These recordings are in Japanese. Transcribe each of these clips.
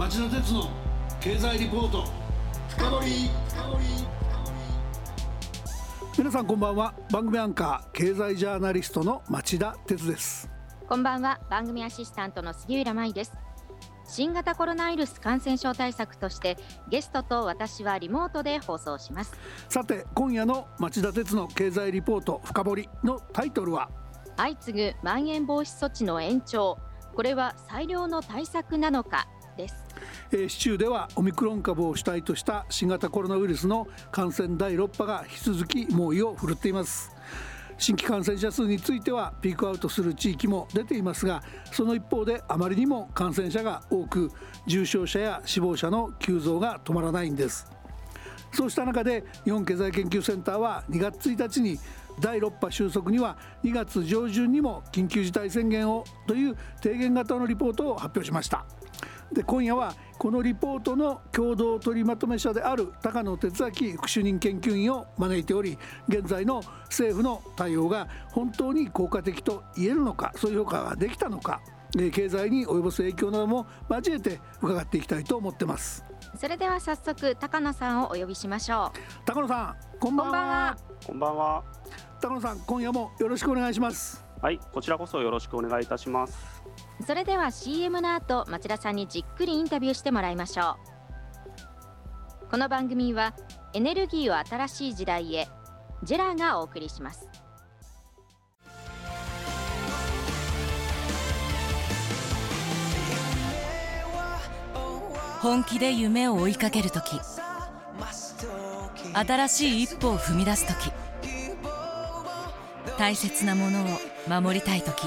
町田鉄の経済リポート。深掘皆さんこんばんは。番組アンカー経済ジャーナリストの町田鉄です。こんばんは。番組アシスタントの杉浦舞です。新型コロナウイルス感染症対策としてゲストと私はリモートで放送します。さて今夜の町田鉄の経済リポート深掘のタイトルは？相次ぐまん延防止措置の延長。これは最良の対策なのか？です、えー、市中ではオミクロン株を主体とした新型コロナウイルスの感染第6波が引き続き猛威を振るっています。新規感染者数についてはピークアウトする地域も出ていますがその一方であまりにも感染者が多く重症者や死亡者の急増が止まらないんです。そうした中で日本経済研究センターは2月1日に第6波収束には2月上旬にも緊急事態宣言をという提言型のリポートを発表しました。で今夜はこのリポートの共同取りまとめ者である高野哲明副主任研究員を招いており現在の政府の対応が本当に効果的と言えるのかそういう評価ができたのか経済に及ぼす影響なども交えて伺っていきたいと思ってます。それでは早速高野さんをお呼びしましょう。高野さんこんばんは。こんばんは。高野さん今夜もよろしくお願いします。はいこちらこそよろしくお願いいたしますそれでは CM の後町田さんにじっくりインタビューしてもらいましょう。この番組はエネルギーを新しい時代へジェラがお送りします。本気で夢を追いかけるとき新しい一歩を踏み出すとき大切なものを守りたいとき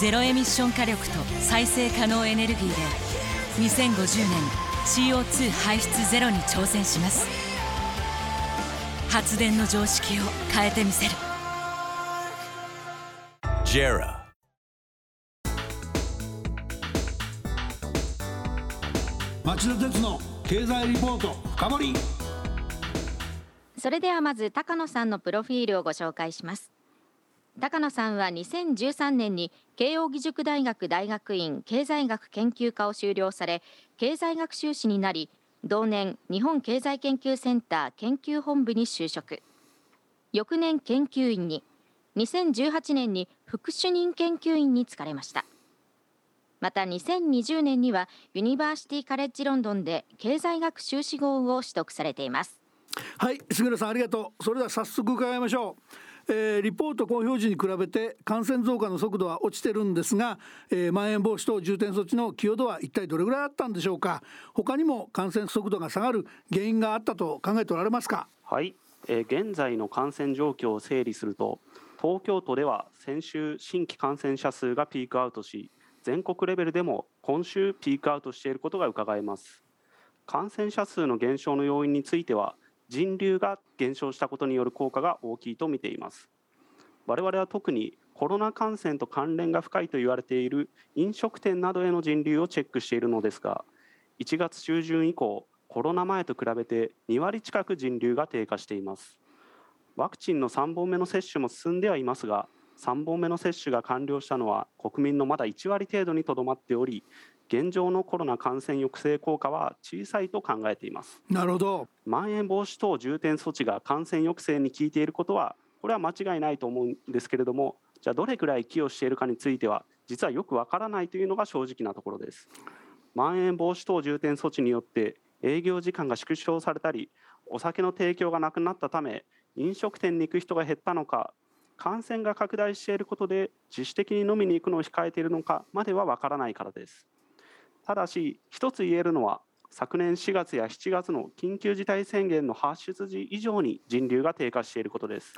ゼロエミッション火力と再生可能エネルギーで2050年 CO2 排出ゼロに挑戦します。発電の常識を変えてみせる。JERA. 町田鉄の経済リポート深掘それではまず高野さんのプロフィールをご紹介します高野さんは2013年に慶應義塾大学大学院経済学研究科を修了され経済学修士になり同年日本経済研究センター研究本部に就職。翌年研究員に。2018年に副主任研究員に就かれました。また2020年にはユニバーシティカレッジロンドンで経済学修士号を取得されています。はい杉浦さんありがとう。それでは早速伺いましょう。えー、リポート公表時に比べて感染増加の速度は落ちてるんですが、えー、まん延防止等重点措置の寄与度は一体どれぐらいあったんでしょうか。他にも感染速度が下がる原因があったと考えておられますか？はい、えー、現在の感染状況を整理すると東京都では先週新規感染者数がピークアウトし全国レベルでも今週ピークアウトしていることが伺えます。感染者数の減少の要因については人流が減少したことによる効果が大きいと見ています。我々は特にコロナ感染と関連が深いと言われている飲食店などへの人流をチェックしているのですが1月中旬以降コロナ前と比べて2割近く人流が低下しています。ワクチンの3本目の接種も進んではいますが3本目の接種が完了したのは国民のまだ1割程度にとどまっており現状のコロナ感染抑制効果は小さいと考えています。なるほど。まん延防止等重点措置が感染抑制に効いていることはこれは間違いないと思うんですけれどもじゃあどれくらい寄与しているかについては実はよくわからないというのが正直なところです。まん延防止等重点措置によって営業時間が縮小されたりお酒の提供がなくなったため飲食店に行く人が減ったのか感染が拡大していることで自主的に飲みに行くのを控えているのかまではわからないからですただし一つ言えるのは昨年4月や7月の緊急事態宣言の発出時以上に人流が低下していることです。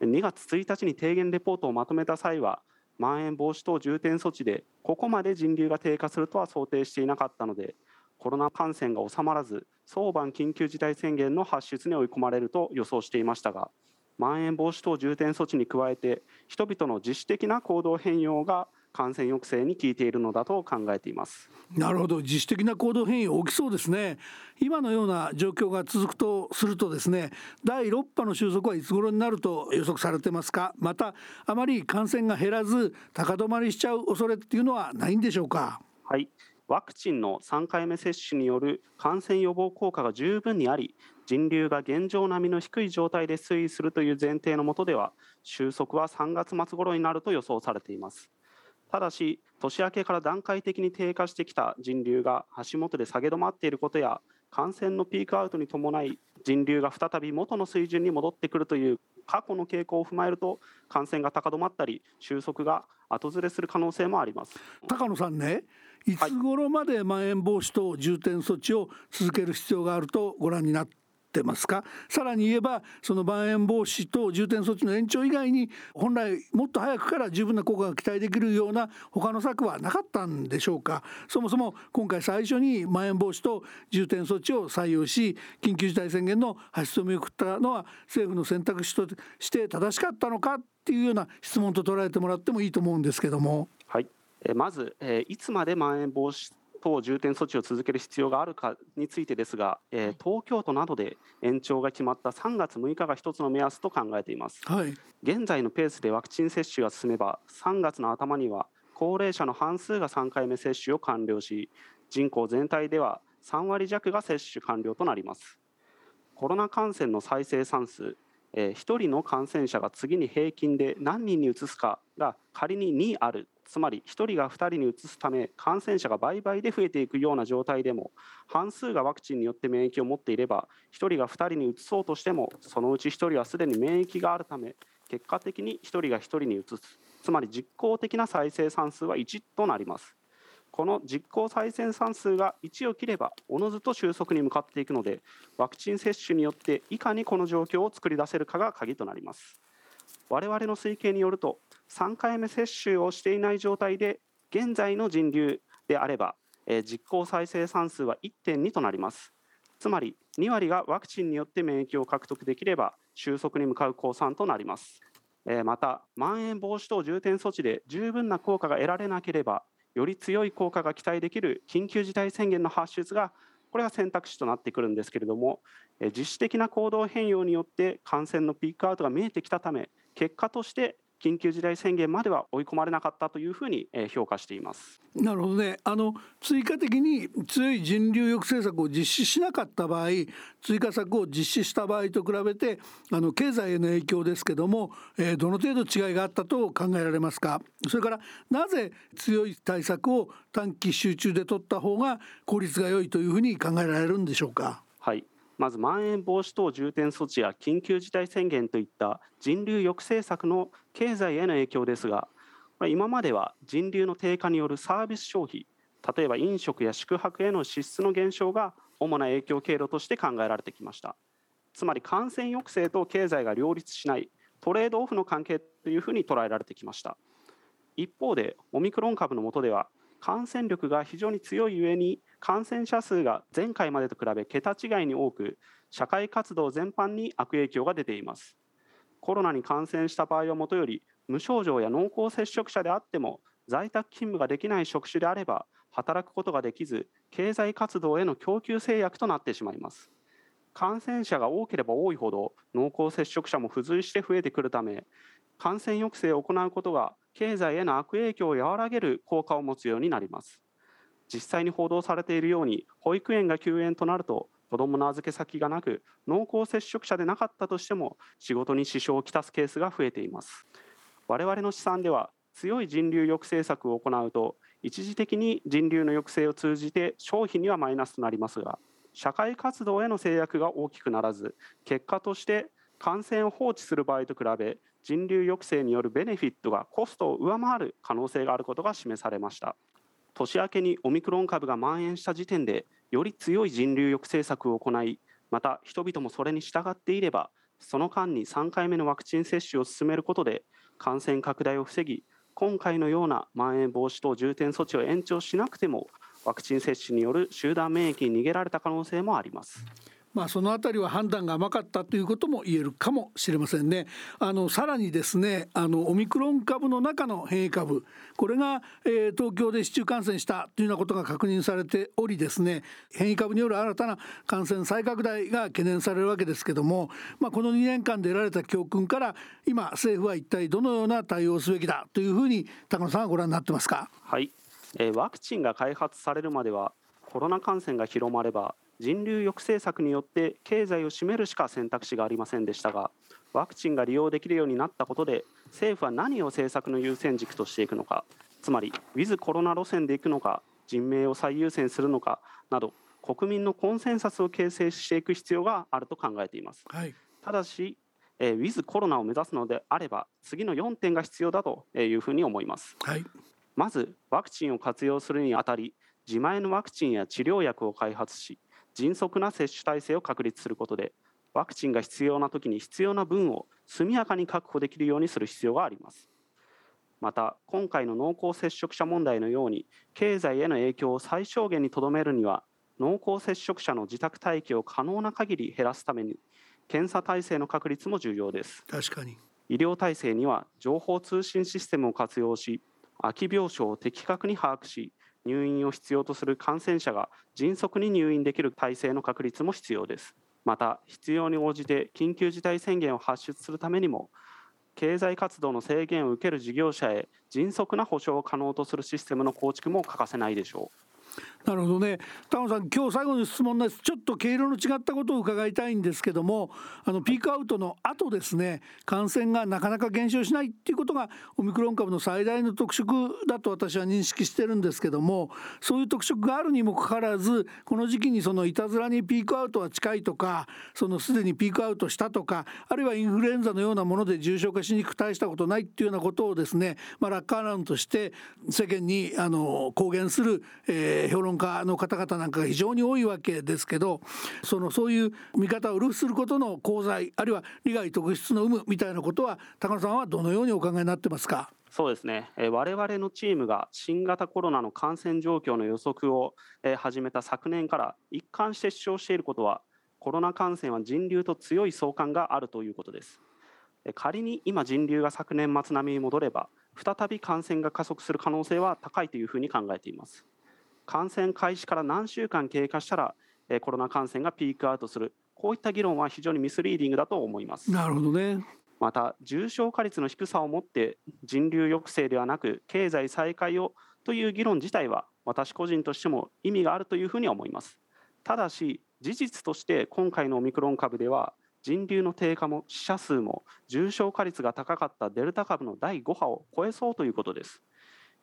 2月1日に提言レポートをまとめた際はまん延防止等重点措置でここまで人流が低下するとは想定していなかったのでコロナ感染が収まらず早晩緊急事態宣言の発出に追い込まれると予想していましたがまん延防止等重点措置に加えて人々の自主的な行動変容が感染抑制に効いているのだと考えています。なるほど。自主的な行動変容大きそうですね。今のような状況が続くとするとですね第6波の収束はいつ頃になると予測されてますか？またあまり感染が減らず高止まりしちゃう恐れっていうのはないんでしょうか？はい。ワクチンの3回目接種による感染予防効果が十分にあり人流が現状並みの低い状態で推移するという前提のもとでは収束は3月末頃になると予想されていますただし年明けから段階的に低下してきた人流が足元で下げ止まっていることや感染のピークアウトに伴い人流が再び元の水準に戻ってくるという過去の傾向を踏まえると感染が高止まったり収束が後ずれする可能性もあります。高野さんねいつ頃までまん延防止等重点措置を続ける必要があるとご覧になってますか？さらに言えばそのまん延防止等重点措置の延長以外に本来もっと早くから十分な効果が期待できるような他の策はなかったんでしょうか？そもそも今回最初にまん延防止等重点措置を採用し緊急事態宣言の発出を見送ったのは政府の選択肢として正しかったのか？っていうような質問と捉えてもらってもいいと思うんですけども。はい。まず、いつまでまん延防止等重点措置を続ける必要があるかについてですが、えー、東京都などで延長が決まった3月6日が一つの目安と考えています、はい、現在のペースでワクチン接種が進めば3月の頭には高齢者の半数が3回目接種を完了し人口全体では3割弱が接種完了となります。コロナ感染の再生産数えー、1人の感染者が次に平均で何人に移すかが仮に2ある。つまり1人が2人に移すため感染者が倍々で増えていくような状態でも半数がワクチンによって免疫を持っていれば1人が2人に移そうとしてもそのうち1人はすでに免疫があるため結果的に1人が1人に移す。つまり実効的な再生産数は1となります。この実効再生産数が1を切ればおのずと収束に向かっていくのでワクチン接種によっていかにこの状況を作り出せるかが鍵となります。我々の推計によると3回目接種をしていない状態で現在の人流であれば、えー、実効再生産数は1.2となります。つまり2割がワクチンによって免疫を獲得できれば収束に向かう公算となります、えー、またまん延防止等重点措置で十分な効果が得られなければより強い効果が期待できる緊急事態宣言の発出がこれが選択肢となってくるんですけれども実質的な行動変容によって感染のピークアウトが見えてきたため結果として緊急事態宣言までは追い込まれなかったというふうに評価しています。なるほどね。あの追加的に強い人流抑制策を実施しなかった場合追加策を実施した場合と比べてあの経済への影響ですけども、えー、どの程度違いがあったと考えられますか？それからなぜ強い対策を短期集中で取った方が効率が良いというふうに考えられるんでしょうか？まずまん延防止等重点措置や緊急事態宣言といった人流抑制策の経済への影響ですが今までは人流の低下によるサービス消費例えば飲食や宿泊への支出の減少が主な影響経路として考えられてきました。つまり感染抑制と経済が両立しないトレードオフの関係というふうに捉えられてきました。一方でオミクロン株の下では感染力が非常に強いゆえに感染者数が前回までと比べ桁違いに多く社会活動全般に悪影響が出ています。コロナに感染した場合はもとより無症状や濃厚接触者であっても在宅勤務ができない職種であれば働くことができず経済活動への供給制約となってしまいます。感染者が多ければ多いほど濃厚接触者も付随して増えてくるため感染抑制を行うことが経済への悪影響を和らげる効果を持つようになります。実際に報道されているように保育園が休園となると子どもの預け先がなく濃厚接触者でなかったとしても仕事に支障をきたすケースが増えています。我々の試算では強い人流抑制策を行うと一時的に人流の抑制を通じて商品にはマイナスとなりますが社会活動への制約が大きくならず結果として感染を放置する場合と比べ人流抑制によるベネフィットがコストを上回る可能性があることが示されました。年明けにオミクロン株が蔓延した時点でより強い人流抑制策を行いまた人々もそれに従っていればその間に3回目のワクチン接種を進めることで感染拡大を防ぎ今回のようなまん延防止等重点措置を延長しなくてもワクチン接種による集団免疫に逃げられた可能性もあります。まあ、そのあたりは判断が甘かったということも言えるかもしれませんね。あのさらにですねあのオミクロン株の中の変異株これが、えー、東京で市中感染したというようなことが確認されておりですね変異株による新たな感染再拡大が懸念されるわけですけども、まあ、この2年間で得られた教訓から今政府は一体どのような対応をすべきだというふうに高野さんはご覧になってますか？はい、えー、ワクチンが開発されるまではコロナ感染が広まれば人流抑制策によって経済を占めるしか選択肢がありませんでしたがワクチンが利用できるようになったことで政府は何を政策の優先軸としていくのかつまりウィズコロナ路線でいくのか人命を最優先するのかなど国民のコンセンサスを形成していく必要があると考えています、はい、ただしえー、ウィズコロナを目指すのであれば次の4点が必要だというふうに思います、はい、まずワクチンを活用するにあたり自前のワクチンや治療薬を開発し迅速な接種体制を確立することでワクチンが必要な時に必要な分を速やかに確保できるようにする必要があります。また今回の濃厚接触者問題のように経済への影響を最小限にとどめるには濃厚接触者の自宅待機を可能な限り減らすために検査体制の確立も重要です。確かに。医療体制には情報通信システムを活用し空き病床を的確に把握し入院を必要とする感染者が迅速に入院できる体制の確立も必要です。また、必要に応じて緊急事態宣言を発出するためにも、経済活動の制限を受ける事業者へ迅速な補償を可能とするシステムの構築も欠かせないでしょう。なるほどね。田野さん今日最後の質問です。ちょっと経路の違ったことを伺いたいんですけどもあのピークアウトの後ですね感染がなかなか減少しないっていうことがオミクロン株の最大の特色だと私は認識してるんですけどもそういう特色があるにもかかわらずこの時期にそのいたずらにピークアウトは近いとかそのすでにピークアウトしたとかあるいはインフルエンザのようなもので重症化しにくく大したことないっていうようなことをですね、まあ、ラッカーラウンとして世間にあの公言する、えー、評論家の方々なんかが非常に多いわけですけどそのそういう見方を流布することの功罪あるいは利害特質の有無みたいなことは高野さんはどのようにお考えになってますか？そうですね、え我々のチームが新型コロナの感染状況の予測を、え始めた昨年から一貫して主張していることはコロナ感染は人流と強い相関があるということです。仮に今人流が昨年末並みに戻れば再び感染が加速する可能性は高いというふうに考えています。感染開始から何週間経過したらコロナ感染がピークアウトする。こういった議論は非常にミスリーディングだと思います。なるほどね。また重症化率の低さをもって人流抑制ではなく経済再開をという議論自体は私個人としても意味があるというふうに思います。ただし事実として今回のオミクロン株では人流の低下も死者数も重症化率が高かったデルタ株の第5波を超えそうということです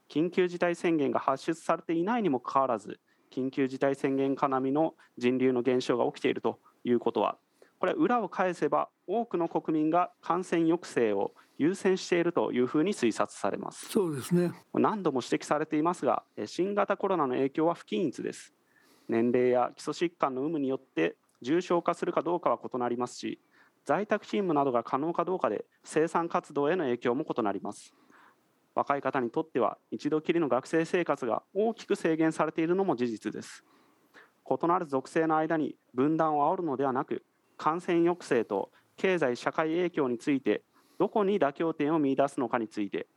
緊急事態宣言が発出されていないにもかかわらず緊急事態宣言下並みの人流の減少が起きているということはこれ裏を返せば多くの国民が感染抑制を優先しているというふうに推察されます。そうですね。何度も指摘されていますが新型コロナの影響は不均一です。年齢や基礎疾患の有無によって重症化するかどうかは異なりますし在宅勤務などが可能かどうかで生産活動への影響も異なります若い方にとっては一度きりの学生生活が大きく制限されているのも事実です異なる属性の間に分断を煽るのではなく感染抑制と経済社会影響についてどこに妥協点を見いだすのかについて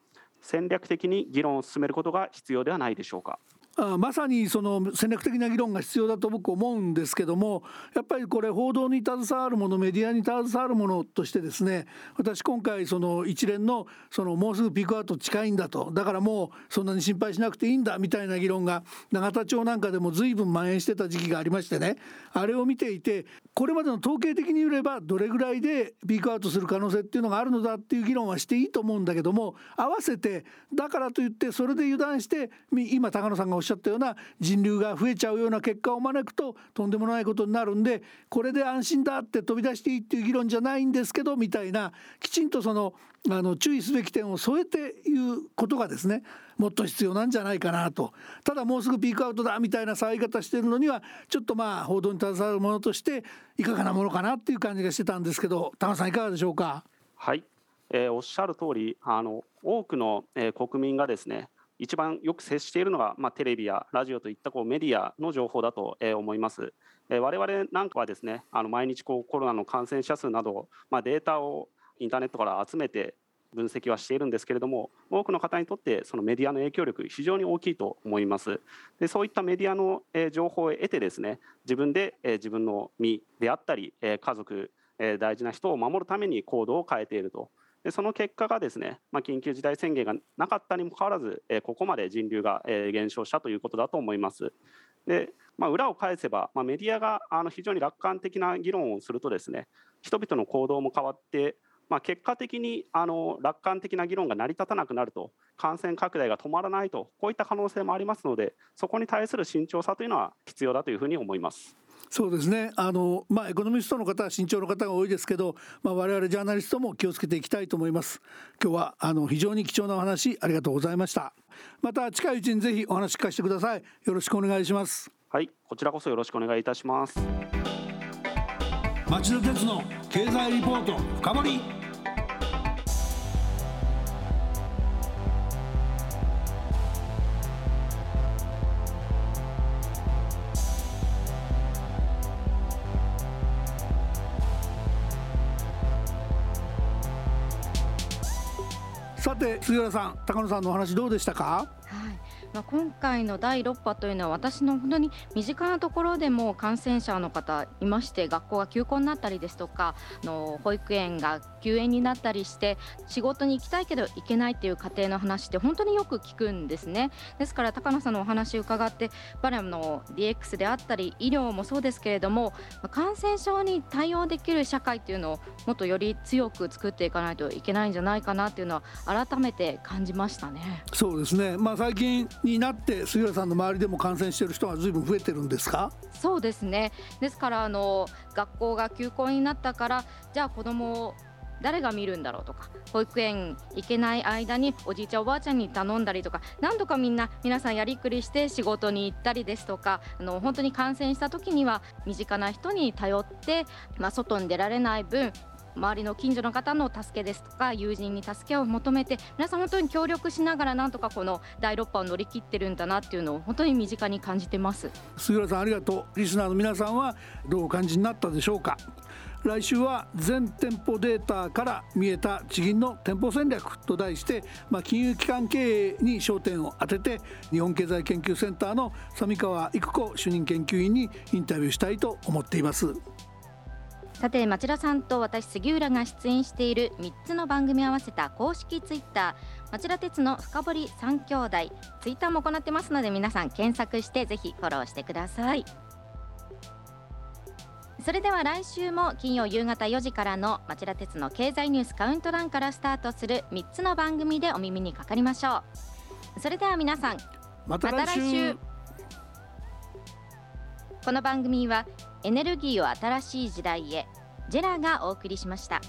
戦略的に議論を進めることが必要ではないでしょうか。あまさにその戦略的な議論が必要だと僕思うんですけどもやっぱりこれ報道に携わるものメディアに携わるものとしてですね私今回その一連のそのもうすぐピークアウト近いんだと。だからもうそんなに心配しなくていいんだみたいな議論が永田町なんかでも随分蔓延してた時期がありましてね。あれを見ていてこれまでの統計的に言えばどれぐらいでピークアウトする可能性っていうのがあるのだっていう議論はしていいと思うんだけども合わせてだからといってそれで油断して今高野さんがおっしゃったような人流が増えちゃうような結果を招くととんでもないことになるんでこれで安心だって飛び出していいっていう議論じゃないんですけどみたいなきちんとそのあの注意すべき点を添えていうことがですねもっと必要なんじゃないかなと。ただもうすぐピークアウトだみたいな騒ぎ方してるのにはちょっとまあ報道に携わるものとしていかがなものかなっていう感じがしてたんですけど田中さんいかがでしょうか？はい、えー、おっしゃる通りあの多くの、えー、国民がですね一番よく接しているのが、まあ、テレビやラジオといったこうメディアの情報だと思いますえ。我々なんかはですねあの毎日こうコロナの感染者数など、まあ、データをインターネットから集めて分析はしているんですけれども多くの方にとってそのメディアの影響力非常に大きいと思いますでそういったメディアの情報を得てですね自分で自分の身であったり家族大事な人を守るために行動を変えているとでその結果がですね、まあ、緊急事態宣言がなかったにもかかわらずえここまで人流がえ減少したということだと思いますで、まあ、裏を返せば、まあ、メディアがあの非常に楽観的な議論をするとですね人々の行動も変わってまあ、結果的にあの楽観的な議論が成り立たなくなると感染拡大が止まらないとこういった可能性もありますのでそこに対する慎重さというのは必要だというふうに思います。そうですね。あの、まあ、エコノミストの方は慎重の方が多いですけど、まあ、我々ジャーナリストも気をつけていきたいと思います。今日はあの非常に貴重なお話ありがとうございました。また近いうちにぜひお話聞かせてください。よろしくお願いします。はい。こちらこそよろしくお願いいたします。町田鉄の経済リポート深掘さて杉浦さん高野さんのお話どうでしたか？まあ、今回の第6波というのは私の本当に身近なところでも感染者の方いまして学校が休校になったりですとかの保育園が休園になったりして仕事に行きたいけど行けないっていう家庭の話って本当によく聞くんですね。ですから高野さんのお話を伺ってバラの DX であったり医療もそうですけれども感染症に対応できる社会っていうのをもっとより強く作っていかないといけないんじゃないかなっていうのは改めて感じましたね。そうですね。まあ最近になって杉浦さんの周りでも感染している人がずいぶん増えてるんですか？そうですね。ですからあの学校が休校になったからじゃあ子供を誰が見るんだろうとか保育園行けない間におじいちゃんおばあちゃんに頼んだりとか何度かみんな皆さんやりくりして仕事に行ったりですとかあの本当に感染した時には身近な人に頼って、まあ、外に出られない分周りの近所の方の助けですとか友人に助けを求めて皆さん本当に協力しながらなんとかこの第6波を乗り切ってるんだなっていうのを本当に身近に感じてます。杉浦さんありがとう。リスナーの皆さんはどうお感じになったでしょうか？来週は全店舗データから見えた地銀の店舗戦略と題して、まあ、金融機関経営に焦点を当てて日本経済研究センターの三川育子主任研究員にインタビューしたいと思っています。さて町田さんと私杉浦が出演している3つの番組合わせた公式ツイッター町田鉄の深堀三兄弟ツイッターも行ってますので皆さん検索してぜひフォローしてください。それでは来週も金曜夕方4時からの町田鉄の経済ニュースカウントダウンからスタートする3つの番組でお耳にかかりましょう。それでは皆さんまた来週。この番組はエネルギーを新しい時代へジェラがお送りしました。